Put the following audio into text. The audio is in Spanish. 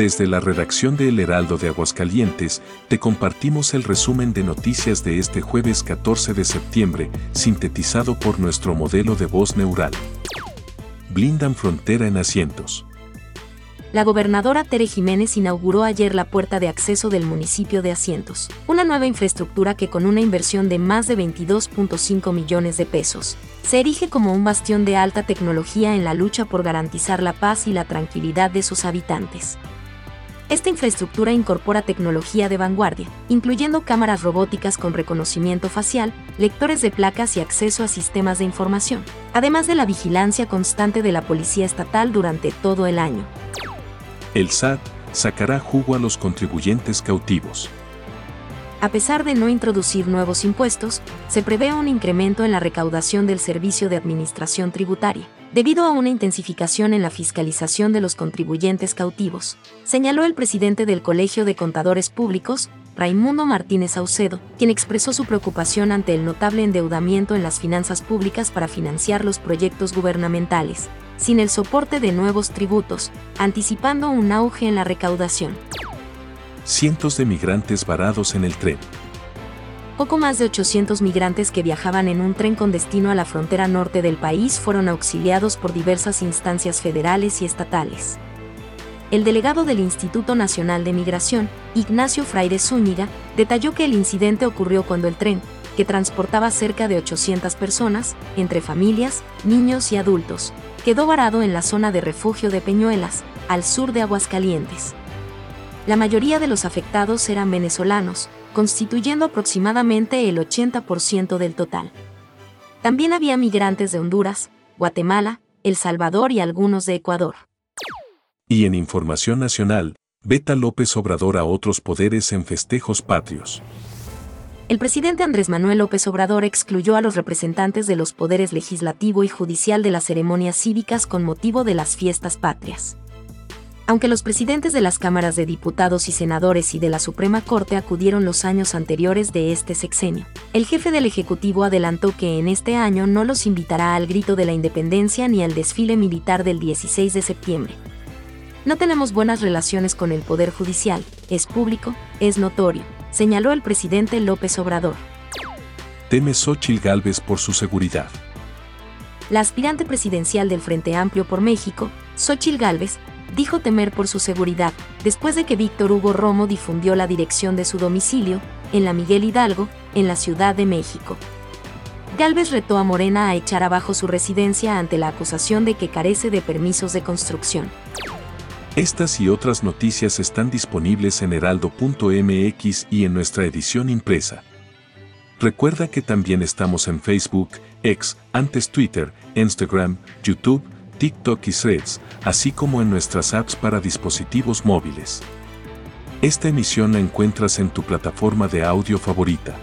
Desde la redacción de El Heraldo de Aguascalientes, te compartimos el resumen de noticias de este jueves 14 de septiembre, sintetizado por nuestro modelo de voz neural. Blindan frontera en asientos la gobernadora Tere Jiménez inauguró ayer la puerta de acceso del municipio de Asientos, una nueva infraestructura que con una inversión de más de 22.5 millones de pesos, se erige como un bastión de alta tecnología en la lucha por garantizar la paz y la tranquilidad de sus habitantes. Esta infraestructura incorpora tecnología de vanguardia, incluyendo cámaras robóticas con reconocimiento facial, lectores de placas y acceso a sistemas de información, además de la vigilancia constante de la Policía Estatal durante todo el año. El SAT sacará jugo a los contribuyentes cautivos. A pesar de no introducir nuevos impuestos, se prevé un incremento en la recaudación del Servicio de Administración Tributaria, debido a una intensificación en la fiscalización de los contribuyentes cautivos, señaló el presidente del Colegio de Contadores Públicos, Raimundo Martínez Saucedo, quien expresó su preocupación ante el notable endeudamiento en las finanzas públicas para financiar los proyectos gubernamentales, sin el soporte de nuevos tributos, anticipando un auge en la recaudación. Cientos de migrantes varados en el tren. Poco más de 800 migrantes que viajaban en un tren con destino a la frontera norte del país fueron auxiliados por diversas instancias federales y estatales. El delegado del Instituto Nacional de Migración, Ignacio Fraire Zúñiga, detalló que el incidente ocurrió cuando el tren, que transportaba cerca de 800 personas, entre familias, niños y adultos, quedó varado en la zona de refugio de Peñuelas, al sur de Aguascalientes. La mayoría de los afectados eran venezolanos, constituyendo aproximadamente el 80% del total. También había migrantes de Honduras, Guatemala, El Salvador y algunos de Ecuador. Y en Información Nacional, Beta López Obrador a otros poderes en festejos patrios el presidente Andrés Manuel López Obrador excluyó a los representantes de los poderes legislativo y judicial de las ceremonias cívicas con motivo de las fiestas patrias. Aunque los presidentes de las cámaras de diputados y senadores y de la Suprema Corte acudieron los años anteriores de este sexenio, el jefe del Ejecutivo adelantó que en este año no los invitará al grito de la independencia ni al desfile militar del 16 de septiembre. No tenemos buenas relaciones con el Poder Judicial, es público, es notorio, señaló el presidente López Obrador. Teme Xochil Gálvez por su seguridad. La aspirante presidencial del Frente Amplio por México, Xochil Gálvez, dijo temer por su seguridad después de que Víctor Hugo Romo difundió la dirección de su domicilio, en la Miguel Hidalgo, en la Ciudad de México. Gálvez retó a Morena a echar abajo su residencia ante la acusación de que carece de permisos de construcción. Estas y otras noticias están disponibles en heraldo.mx y en nuestra edición impresa. Recuerda que también estamos en Facebook, X, antes Twitter, Instagram, YouTube, TikTok y Threads, así como en nuestras apps para dispositivos móviles. Esta emisión la encuentras en tu plataforma de audio favorita.